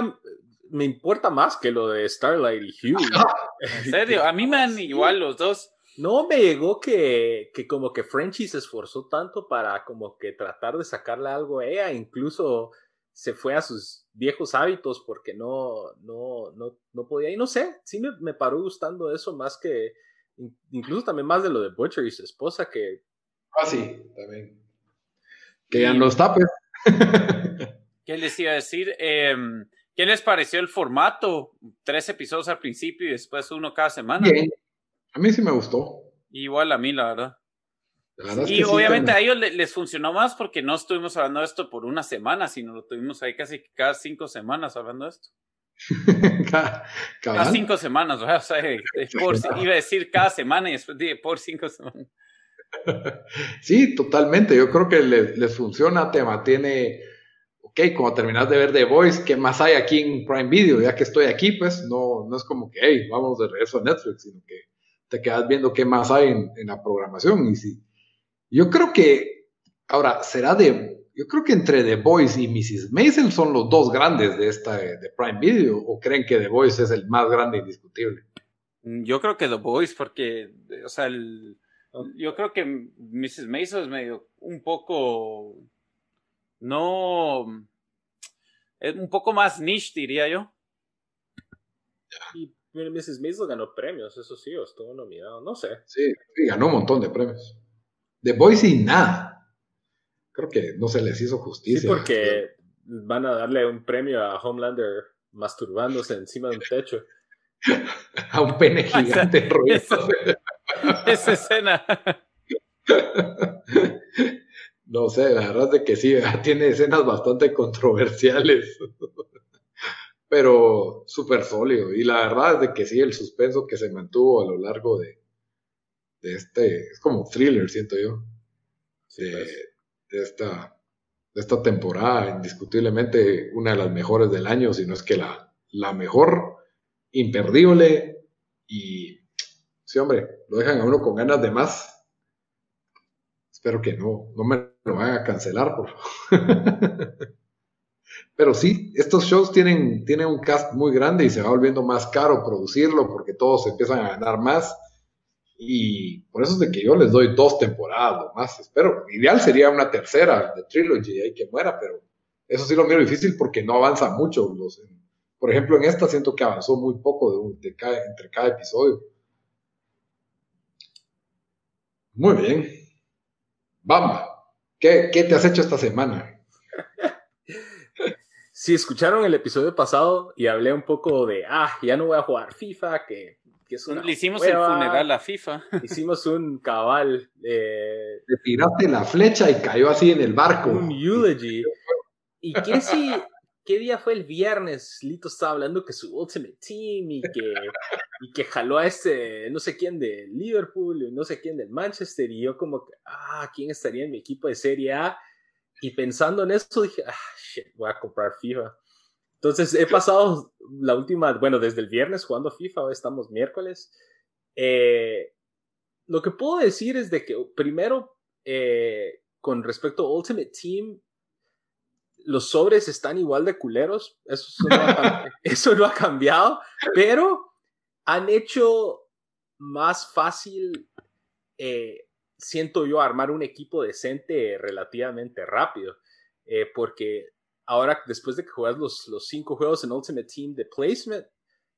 me importa más que lo de Starlight y Hugh. en serio, a mí me dan igual los dos. No me llegó que, que como que Frenchy se esforzó tanto para como que tratar de sacarle algo a ella, incluso se fue a sus viejos hábitos porque no, no, no, no podía. Y no sé, sí me, me paró gustando eso más que incluso también más de lo de Butcher y su esposa que... Ah, sí, también. Que ya no está, pues. ¿Qué les iba a decir? Em, ¿Qué les pareció el formato? Tres episodios al principio y después uno cada semana. Bien. A mí sí me gustó. Igual a mí, la verdad. y obviamente a ellos les, funcionó más porque no estuvimos hablando de esto por una semana, sino lo tuvimos ahí casi cada cinco semanas hablando de esto. cada, cinco semanas, o sea, iba a decir cada semana y después dije por cinco semanas. Sí, totalmente. Yo creo que les, funciona, te mantiene, ok, como terminas de ver The Voice, ¿qué más hay aquí en Prime Video? Ya que estoy aquí, pues no, no es como que, hey, vamos de regreso a Netflix, sino que te quedas viendo qué más hay en, en la programación. Y sí, yo creo que, ahora, será de yo creo que entre The Voice y Mrs. Maisel son los dos grandes de esta de Prime Video, o creen que The Voice es el más grande indiscutible. Mm, yo creo que The Voice, porque, o sea, yo creo que Mrs. Maisel es medio un poco, no, es un poco más niche, diría yo. Y Mrs. Maisel ganó premios, eso sí, estuvo nominado, no sé. Sí, sí, ganó un montón de premios. The Voice y nada creo que no se les hizo justicia. Sí, porque van a darle un premio a Homelander masturbándose encima de un techo. a un pene gigante ruido. Esa escena. No sé, la verdad es que sí, tiene escenas bastante controversiales, pero súper sólido. Y la verdad es de que sí, el suspenso que se mantuvo a lo largo de, de este, es como thriller, siento yo. Sí, pues de esta, de esta temporada, indiscutiblemente una de las mejores del año, si no es que la, la mejor, imperdible. Y sí, hombre, lo dejan a uno con ganas de más. Espero que no, no me lo vayan a cancelar, por Pero sí, estos shows tienen, tienen un cast muy grande y se va volviendo más caro producirlo porque todos empiezan a ganar más Y por eso es de que yo les doy dos temporadas lo más. Espero, ideal sería una tercera de Trilogy ahí que muera, pero eso sí lo miro difícil porque no avanza mucho. Los, por ejemplo, en esta siento que avanzó muy poco de, entre cada episodio. Muy bien. Bamba, ¿qué, ¿qué te has hecho esta semana? Si escucharon el episodio pasado y hablé un poco de, ah, ya no voy a jugar FIFA, que, que es una Le hicimos el funeral a FIFA. Hicimos un cabal. Eh, Le tiraste la flecha y cayó así en el barco. Un eulogy. ¿Y qué si, qué día fue el viernes? Lito estaba hablando que su Ultimate Team y que, y que jaló a este, no sé quién de Liverpool y no sé quién del Manchester. Y yo como que, ah, ¿quién estaría en mi equipo de Serie A? Y pensando en eso dije, ah, shit, voy a comprar FIFA. Entonces he pasado la última, bueno, desde el viernes jugando FIFA, hoy estamos miércoles. Eh, lo que puedo decir es de que primero, eh, con respecto a Ultimate Team, los sobres están igual de culeros, eso, no ha, eso no ha cambiado, pero han hecho más fácil eh, siento yo armar un equipo decente relativamente rápido. Eh, porque ahora, después de que juegas los, los cinco juegos en Ultimate Team de Placement,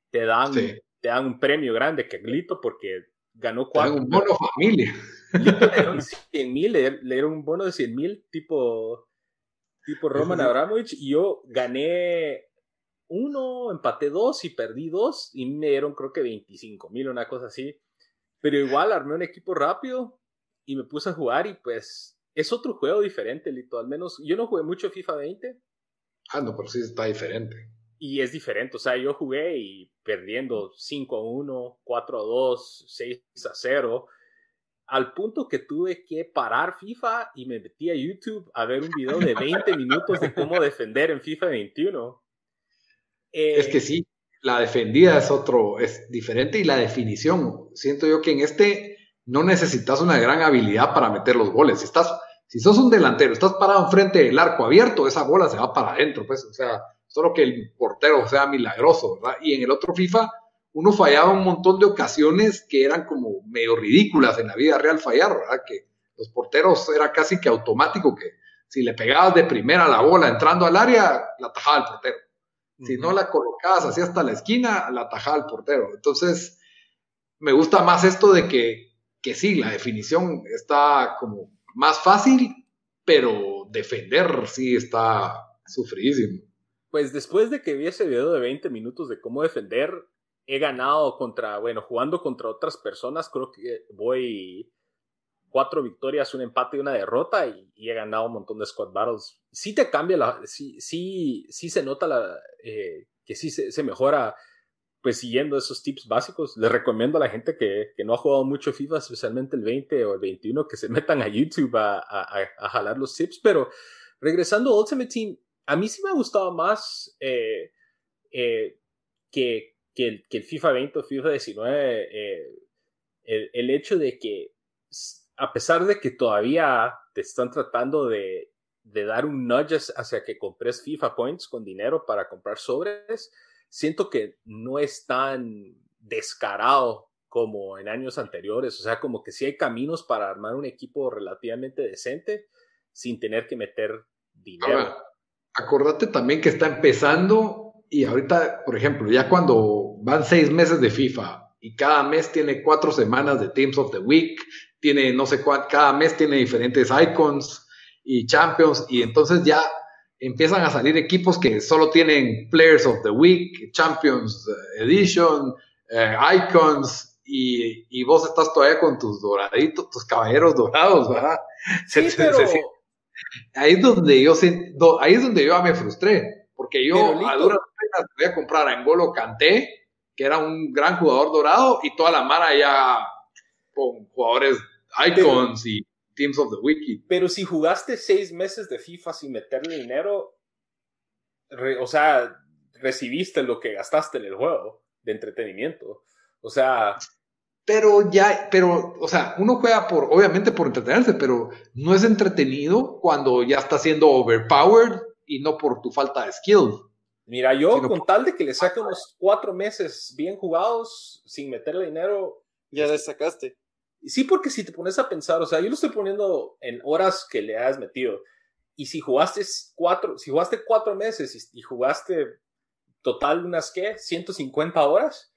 te dan, te dan un premio grande que Glito porque ganó cuatro. un bono familia. le, dieron un bono de 100 mil tipo, tipo Roman Abramovich y yo gané uno, empaté dos y perdí dos y me dieron creo que 25 mil, una cosa así. Pero igual armé un equipo rápido y me puse a jugar y pues es otro juego diferente, Lito. Al menos yo no jugué mucho FIFA 20. Ah, no, pero sí está diferente. Y es diferente, o sea, yo jugué y perdiendo 5 a 1, 4 a 2, 6 a 0, al punto que tuve que parar FIFA y me metí a YouTube a ver un video de 20 minutos de cómo defender en FIFA 21. es que sí, la defendida es otro, es diferente y la definición, siento yo que en este no necesitas una gran habilidad para meter los goles. Si estás, si sos un delantero, estás parado enfrente del arco abierto, esa bola se va para adentro, pues, o sea, solo que el portero sea milagroso, ¿verdad? Y en el otro FIFA, uno fallaba un montón de ocasiones que eran como medio ridículas en la vida real fallar, ¿verdad? Que los porteros era casi que automático que si le pegabas de primera la bola entrando al área, la atajaba el portero. Si no la colocabas así hasta la esquina, la atajaba el portero. Entonces, me gusta más esto de que que sí, la definición está como más fácil, pero defender sí está sufridísimo. Pues después de que vi ese video de 20 minutos de cómo defender, he ganado contra, bueno, jugando contra otras personas, creo que voy cuatro victorias, un empate y una derrota y, he ganado un montón de squad battles. Sí te cambia la, sí, sí, sí se nota la, eh, que sí se, se mejora pues siguiendo esos tips básicos, les recomiendo a la gente que, que, no ha jugado mucho FIFA, especialmente el 20 o el 21, que se metan a YouTube a, a, jalar los tips. Pero regresando a Ultimate Team, a mí sí me ha gustado más eh, eh, que, que, el, FIFA 20 o FIFA 19, eh, el, el, hecho de que, a pesar de que todavía te están tratando de, de dar un nudge hacia que compres FIFA Points con dinero para comprar sobres, siento que no es tan descarado como en años anteriores. O sea, como que sí hay caminos para armar un equipo relativamente decente sin tener que meter dinero. acordate también que está empezando y ahorita, por ejemplo, ya cuando van seis meses de FIFA y cada mes tiene cuatro semanas de Teams of the Week, tiene no sé cuánto, cada mes tiene diferentes icons y champions y entonces ya empiezan a salir equipos que solo tienen Players of the Week, Champions Edition, eh, Icons, y, y, vos estás todavía con tus doraditos, tus caballeros dorados, ¿verdad? Sí, pero... ahí es donde yo ahí es donde yo me frustré, porque yo a duras penas voy a comprar a Engolo Canté, que era un gran jugador dorado, y toda la mara ya con jugadores icons y Teams of the Wiki. Pero si jugaste seis meses de FIFA sin meterle dinero, o sea, recibiste lo que gastaste en el juego de entretenimiento. O sea. Pero ya, pero, o sea, uno juega por, obviamente por entretenerse, pero no es entretenido cuando ya está siendo overpowered y no por tu falta de skill. Mira, yo con tal de que le saque unos cuatro meses bien jugados sin meterle dinero. Ya le sacaste. Sí, porque si te pones a pensar, o sea, yo lo estoy poniendo en horas que le has metido. Y si jugaste cuatro, si jugaste cuatro meses y, jugaste total unas, ¿qué? 150 horas.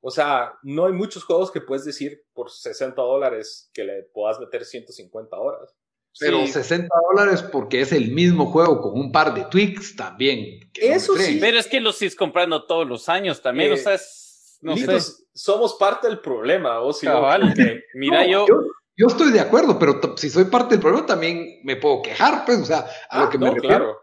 O sea, no hay muchos juegos que puedes decir por 60 dólares que le puedas meter 150 horas. Pero 60 dólares porque es el mismo juego con un par de tweaks también. Eso sí. Pero es que los sigues comprando todos los años también. o eh, sea, no sé. somos parte del problema. O si mira, yo, yo, estoy de acuerdo, pero si soy parte del problema también me puedo quejar, pues. O sea, a lo ah, que me refiero.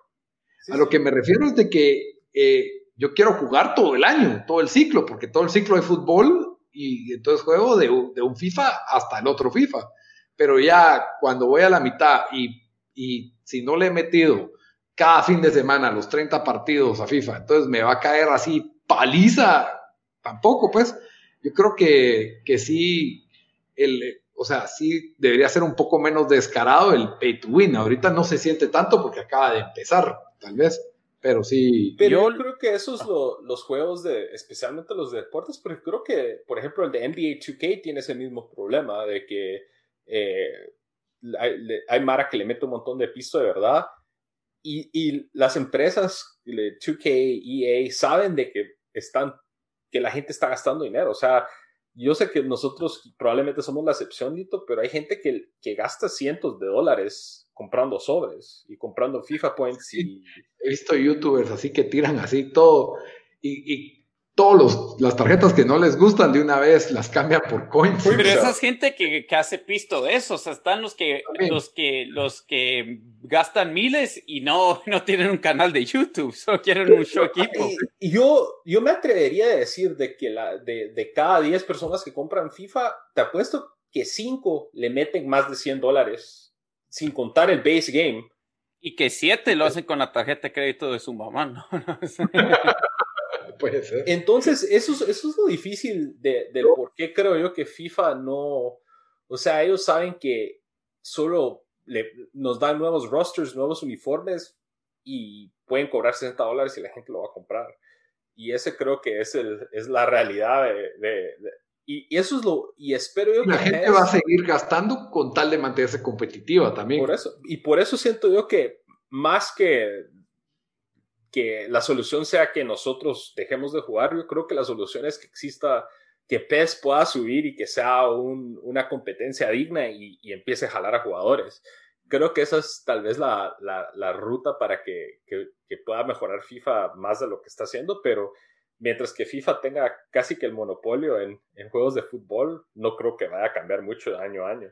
a lo que me refiero es de que eh, yo quiero jugar todo el año, todo el ciclo, porque todo el ciclo de fútbol y entonces juego de, de un FIFA hasta el otro FIFA pero ya cuando voy a la mitad y, y si no le he metido cada fin de semana los 30 partidos a FIFA, entonces me va a caer así paliza, tampoco, pues. Yo creo que, que sí, el, o sea, sí debería ser un poco menos descarado el pay to win. Ahorita no se siente tanto porque acaba de empezar, tal vez, pero sí. Pero yo creo que esos los juegos de, especialmente los de deportes, porque creo que, por ejemplo, el de NBA 2K tiene ese mismo problema de que eh, hay, Mara que le mete un montón de piso de verdad. Y, y las empresas, 2K, EA, saben de que están, que la gente está gastando dinero. O sea, yo sé que nosotros probablemente somos la excepción, Dito, pero hay gente que, que gasta cientos de dólares comprando sobres y comprando FIFA Points. Y... He visto youtubers así que tiran así todo. Y, y todas las tarjetas que no les gustan de una vez las cambian por coins. Pero esa es gente que, que, hace pisto de eso, o sea, están los que, los que, los que gastan miles y no, no tienen un canal de YouTube, solo quieren un show equipo. Y, yo, yo me atrevería a decir de que la, de, de cada 10 personas que compran FIFA, te apuesto que 5 le meten más de 100 dólares, sin contar el base game. Y que 7 lo hacen con la tarjeta de crédito de su mamá, ¿no? Puede ser. Entonces, eso, eso es lo difícil de, del por qué creo yo que FIFA no. O sea, ellos saben que solo le, nos dan nuevos rosters, nuevos uniformes y pueden cobrar 60 dólares y la gente lo va a comprar. Y ese creo que es, el, es la realidad de, y, eso es lo, y espero yo que la gente va a seguir gastando con tal de mantenerse competitiva también. Por eso, y por eso siento yo que más que que la solución sea que nosotros dejemos de jugar. Yo creo que la solución es que exista, que PES pueda subir y que sea una competencia digna y, empiece a jalar a jugadores. Creo que esa es tal vez la, la, ruta para que, que, pueda mejorar FIFA más de lo que está haciendo, pero mientras que FIFA tenga casi que el monopolio en, en juegos de fútbol, no creo que vaya a cambiar mucho de año a año.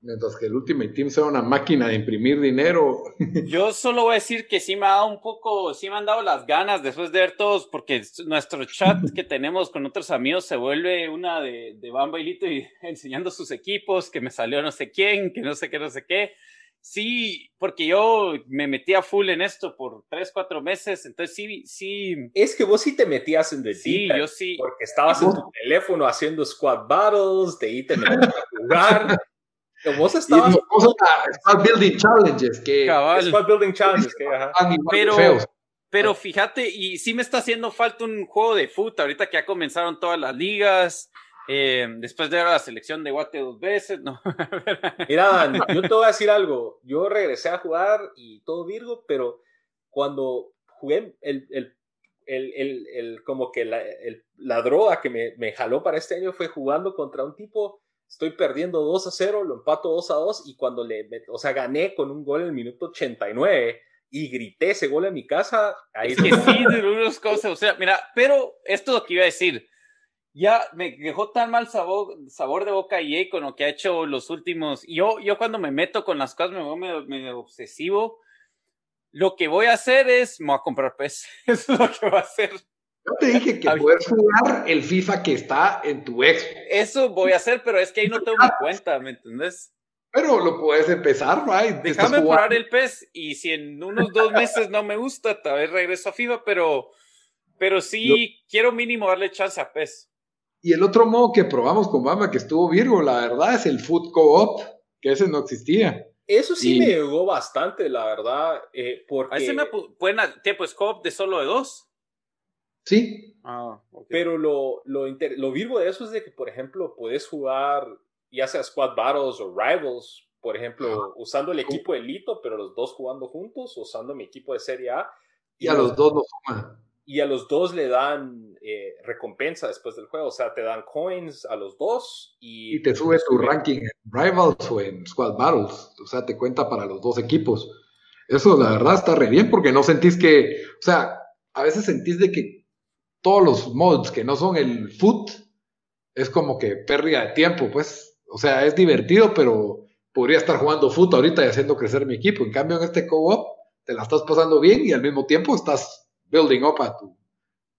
Mientras que el Ultimate Team sea una máquina de imprimir dinero. Yo solo voy a decir que sí me ha dado un poco, sí me han dado las ganas después de ver todos, porque nuestro chat que tenemos con otros amigos se vuelve una de, de Bamba y enseñando sus equipos, que me salió no sé quién, que no sé qué, no sé qué. Sí, porque yo me metí a full en esto por tres, cuatro meses, entonces sí, sí. Es que vos sí te metías en The Sí, yo sí. Porque estabas en tu teléfono haciendo squad battles, de ahí te metías a jugar. Vos estabas. Squad Building Challenges. Que, Squad Building Challenges. Que, pero, pero fíjate, y sí me está haciendo falta un juego de fútbol ahorita que ya comenzaron todas las ligas. Eh, después de ver la selección de Guate dos veces, ¿no? Mira, yo te voy a decir algo. Yo regresé a jugar y todo Virgo, pero cuando jugué el, el, el, el como que la, la droga que me, me jaló para este año fue jugando contra un tipo estoy perdiendo 2 a 0, lo empato 2 a 2 y cuando le, o sea, gané con un gol en el minuto 89 y grité ese gol en mi casa. Ahí es que sí, de unas cosas, o sea, mira, pero esto es lo que iba a decir. Ya me dejó tan mal sabor, sabor de boca y con lo que ha hecho los últimos. Yo, yo cuando me meto con las cosas me voy medio, obsesivo. Lo que voy a hacer es, me voy a comprar pez. Eso es lo que voy a hacer. Yo te dije que puedes jugar el FIFA que está en tu ex. Eso voy a hacer, pero es que ahí no tengo mi cuenta, ¿me entendés? Pero lo puedes empezar, right? Déjame probar el PES y si en unos dos meses no me gusta, tal vez regreso a FIFA, pero, pero sí quiero mínimo darle chance a PES. Y el otro modo que probamos con Bamba, que estuvo Virgo, la verdad, es el Food Co-op, que ese no existía. Eso sí me llegó bastante, la verdad, eh, porque... A ese me pueden, tiempo es co-op de solo de dos. Sí. Ah, Pero lo, lo, lo virgo de eso es de que, por ejemplo, puedes jugar ya sea squad battles o rivals, por ejemplo, usando el equipo elito, pero los dos jugando juntos, usando mi equipo de Serie A. Y, a los, dos nos suman. Y a los dos le dan eh, recompensa después del juego, o sea, te dan coins a los dos y... Y te sube tu ranking en Rivals o en Squad Battles, o sea, te cuenta para los dos equipos. Eso la verdad está re bien porque no sentís que, o sea, a veces sentís de que todos los mods que no son el foot es como que pérdida de tiempo, pues, o sea, es divertido, pero podría estar jugando foot ahorita y haciendo crecer mi equipo. En cambio, en este co-op te la estás pasando bien y al mismo tiempo estás building up a tu,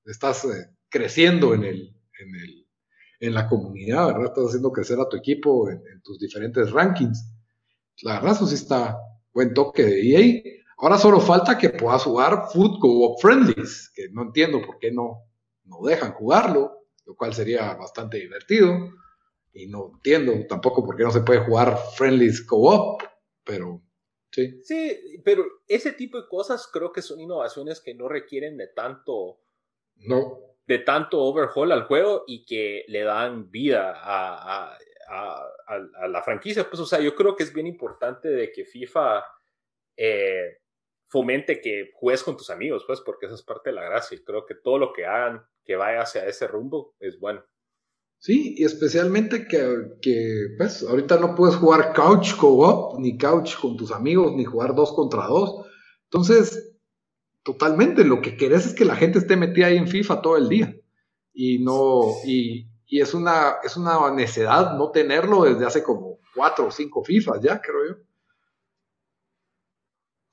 estás eh, creciendo en el, en el, en la comunidad, ¿verdad? Estás haciendo crecer a tu equipo en, tus diferentes rankings. La verdad, eso sí está buen toque de EA. Ahora solo falta que puedas jugar Foot Co-op Friendlies, que no entiendo por qué no, no dejan jugarlo, lo cual sería bastante divertido. Y no entiendo tampoco por qué no se puede jugar Friendlies Co-op, pero sí. Sí, pero ese tipo de cosas creo que son innovaciones que no requieren de tanto. No. De tanto overhaul al juego y que le dan vida a, a, la franquicia. Pues, o sea, yo creo que es bien importante de que FIFA eh, fomente que juegues con tus amigos, pues, porque esa es parte de la gracia. Y creo que todo lo que hagan que vaya hacia ese rumbo es bueno. Sí, y especialmente que, que, pues, ahorita no puedes jugar couch co-op, ni couch con tus amigos, ni jugar dos contra dos. Entonces, totalmente, lo que querés es que la gente esté metida ahí en FIFA todo el día. Y no, y, y es una, es una necedad no tenerlo desde hace como cuatro o cinco FIFAs ya, creo yo.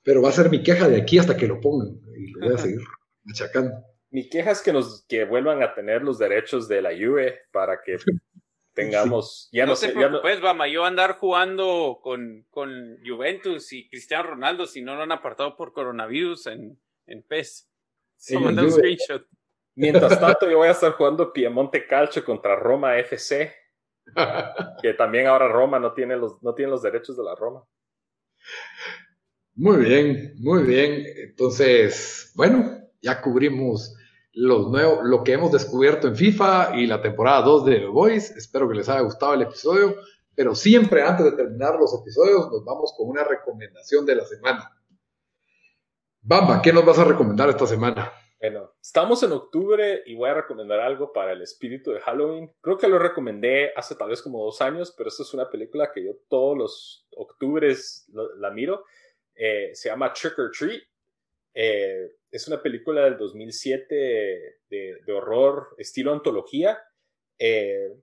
Pero va a ser mi queja de aquí hasta que lo pongan y lo voy a seguir machacando. Mi queja es que nos que vuelvan a tener los derechos de la Juve para que tengamos ya no, sé ya no... Bama, yo andar jugando con, con Juventus y Cristiano Ronaldo si no lo han apartado por coronavirus en, en PES. Sí, un screenshot. Mientras tanto, yo voy a estar jugando Piemonte Calcio contra Roma FC. que también ahora Roma no tiene los, no tiene los derechos de la Roma. Muy bien, muy bien. Entonces, bueno, ya cubrimos los nuevos, lo que hemos descubierto en FIFA y la temporada 2 de The Voice. Espero que les haya gustado el episodio. Pero siempre antes de terminar los episodios, nos vamos con una recomendación de la semana. Bamba, ¿qué nos vas a recomendar esta semana? Bueno, estamos en octubre y voy a recomendar algo para el espíritu de Halloween. Creo que lo recomendé hace tal vez como dos años, pero esta es una película que yo todos los octubres la miro. Eh, se llama Trick or Treat. Eh, es una película del 2007 de, de horror, estilo antología. Eh,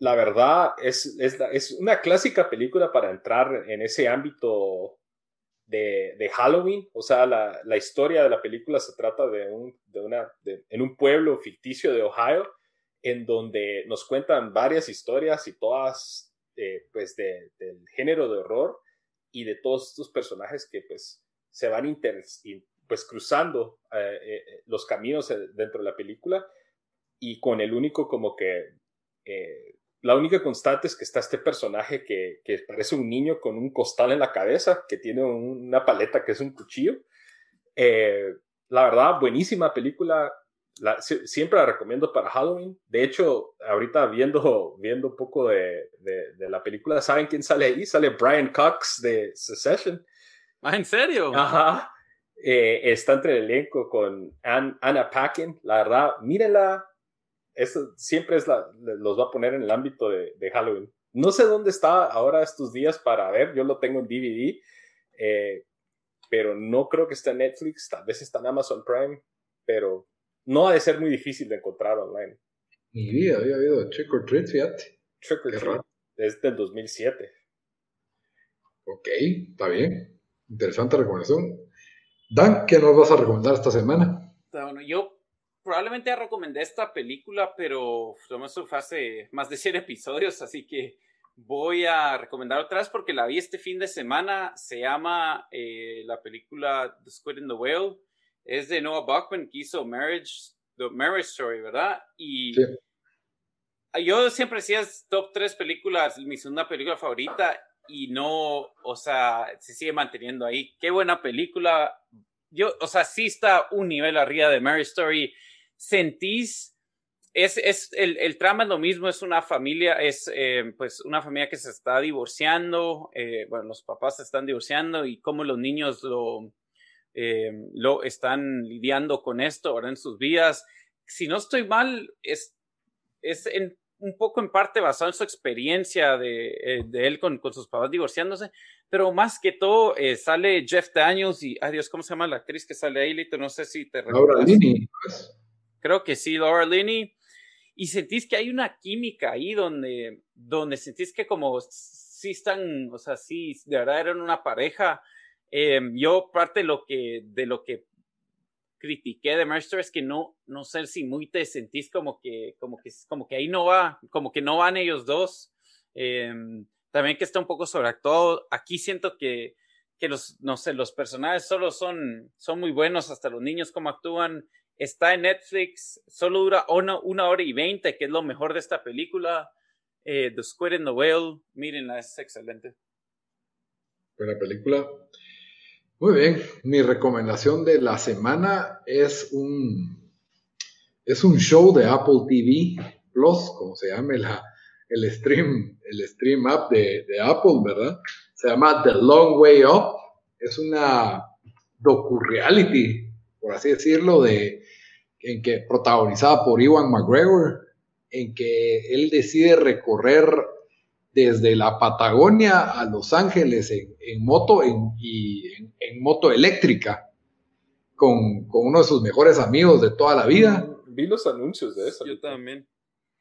la verdad, es, es, es, una clásica película para entrar en ese ámbito de, Halloween. O sea, la, la, historia de la película se trata de un, de una, en un pueblo ficticio de Ohio, en donde nos cuentan varias historias y todas, pues, del género de horror y de todos estos personajes que, pues, se van inter, pues, cruzando eh, eh, los caminos dentro de la película y con el único como que la única constante es que está este personaje que, parece un niño con un costal en la cabeza, que tiene una paleta que es un cuchillo. Eh, la verdad, buenísima película. Siempre la recomiendo para Halloween. De hecho, ahorita viendo, viendo un poco de, la película, ¿saben quién sale ahí? Sale Brian Cox de Secession. Ah, ¿en serio? Ajá. Eh, está entre el elenco con Anna Paquin. La verdad, mírenla, eso siempre es la, los va a poner en el ámbito de, Halloween. No sé dónde está ahora estos días para ver, yo lo tengo en DVD, eh, pero no creo que esté en Netflix, tal vez está en Amazon Prime, pero no ha de ser muy difícil de encontrar online. Mi vida había habido Trick or Treat, fíjate. Trick or Treat, es del 2007. Ok, está bien. Interesante recomendación. Dan, ¿qué nos vas a recomendar esta semana? Bueno, yo probablemente recomendé esta película, pero hace más de 100 episodios, así que voy a recomendar otra vez porque la vi este fin de semana. Se llama eh, la película The Squid and the Whale. Es de Noah Bachman que hizo Marriage, The Marriage Story, ¿verdad? Y yo siempre decía top 3 películas, mi segunda película favorita, y no, o sea, se sigue manteniendo ahí. Qué buena película. Yo, o sea, sí está un nivel arriba de Marriage Story sentís es, es el, el, trama es lo mismo, es una familia, es eh, pues una familia que se está divorciando, eh, bueno, los papás se están divorciando y cómo los niños lo, eh, lo están lidiando con esto ahora en sus vidas. Si no estoy mal, es, es en, un poco en parte basado en su experiencia de, de él con, con, sus papás divorciándose, pero más que todo sale Jeff Daniels y, adiós, ¿cómo se llama la actriz que sale ahí, Lito? No sé si te recuerdas. Pues. Creo que sí, Laura Linney y sentís que hay una química ahí donde, donde sentís que como sí están, o sea, sí, de verdad eran una pareja. Em, yo parte de lo que, de lo que critiqué de Mercer es que no, no sé si muy te sentís como que, como que, como que ahí no va, como que no van ellos dos. Em, también que está un poco sobreactuado. Aquí siento que, que los, no sé, los personajes solo son, son muy buenos, hasta los niños como actúan. Está en Netflix, solo dura una, una hora y veinte, que es lo mejor de esta película. Eh, the Squid and the Whale, mírenla, es excelente. Buena película. Muy bien, mi recomendación de la semana es un, es un show de Apple TV Plus, como se llame la, el stream, el stream app de, de Apple, ¿verdad? Se llama The Long Way Up. Es una docu-reality, por así decirlo, de en que protagonizada por Iwan McGregor, en que él decide recorrer desde la Patagonia a Los Ángeles en, moto y en, moto eléctrica con, uno de sus mejores amigos de toda la vida. Vi los anuncios de eso. Yo también.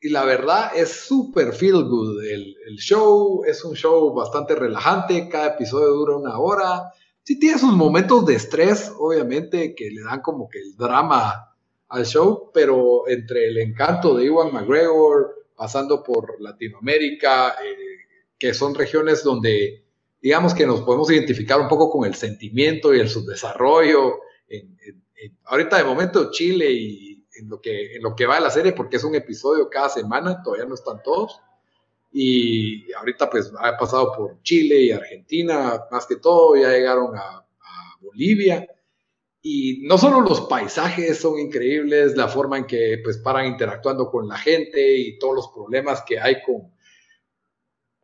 Y la verdad es súper feel good. El, el, show es un show bastante relajante, cada episodio dura una hora. Sí tiene sus momentos de estrés, obviamente, que le dan como que el drama al show, pero entre el encanto de Iwan McGregor, pasando por Latinoamérica, eh, que son regiones donde digamos que nos podemos identificar un poco con el sentimiento y el subdesarrollo. ahorita de momento Chile y en lo, que, en lo que va la serie, porque es un episodio cada semana, todavía no están todos. Y ahorita pues ha pasado por Chile y Argentina, más que todo, ya llegaron a Bolivia y no solo los paisajes son increíbles, la forma en que pues paran interactuando con la gente y todos los problemas que hay con,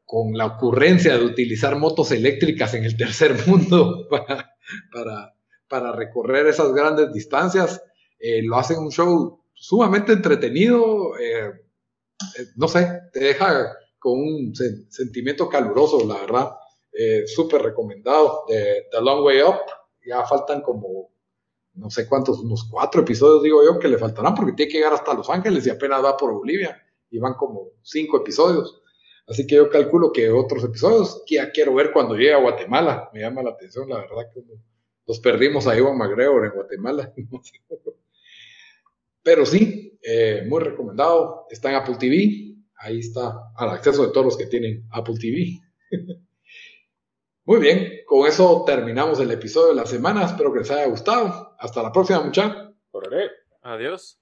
con la ocurrencia de utilizar motos eléctricas en el tercer mundo para, para, recorrer esas grandes distancias. Eh, lo hacen un show sumamente entretenido, eh, eh, no sé, te deja con un sentimiento caluroso, la verdad. Súper recomendado. The Long Way Up, ya faltan como no sé cuántos, unos cuatro episodios, digo yo, que le faltarán porque tiene que llegar hasta Los Ángeles y apenas va por Bolivia y van como cinco episodios. Así que yo calculo que otros episodios que ya quiero ver cuando llegue a Guatemala. Me llama la atención, la verdad, que los perdimos a Iván McGregor en Guatemala. Pero sí, eh, muy recomendado. Está en Apple TV. Ahí está al acceso de todos los que tienen Apple TV. Muy bien, con eso terminamos el episodio de la semana. Espero que les haya gustado. Hasta la próxima, muchachos. Correré. Adiós.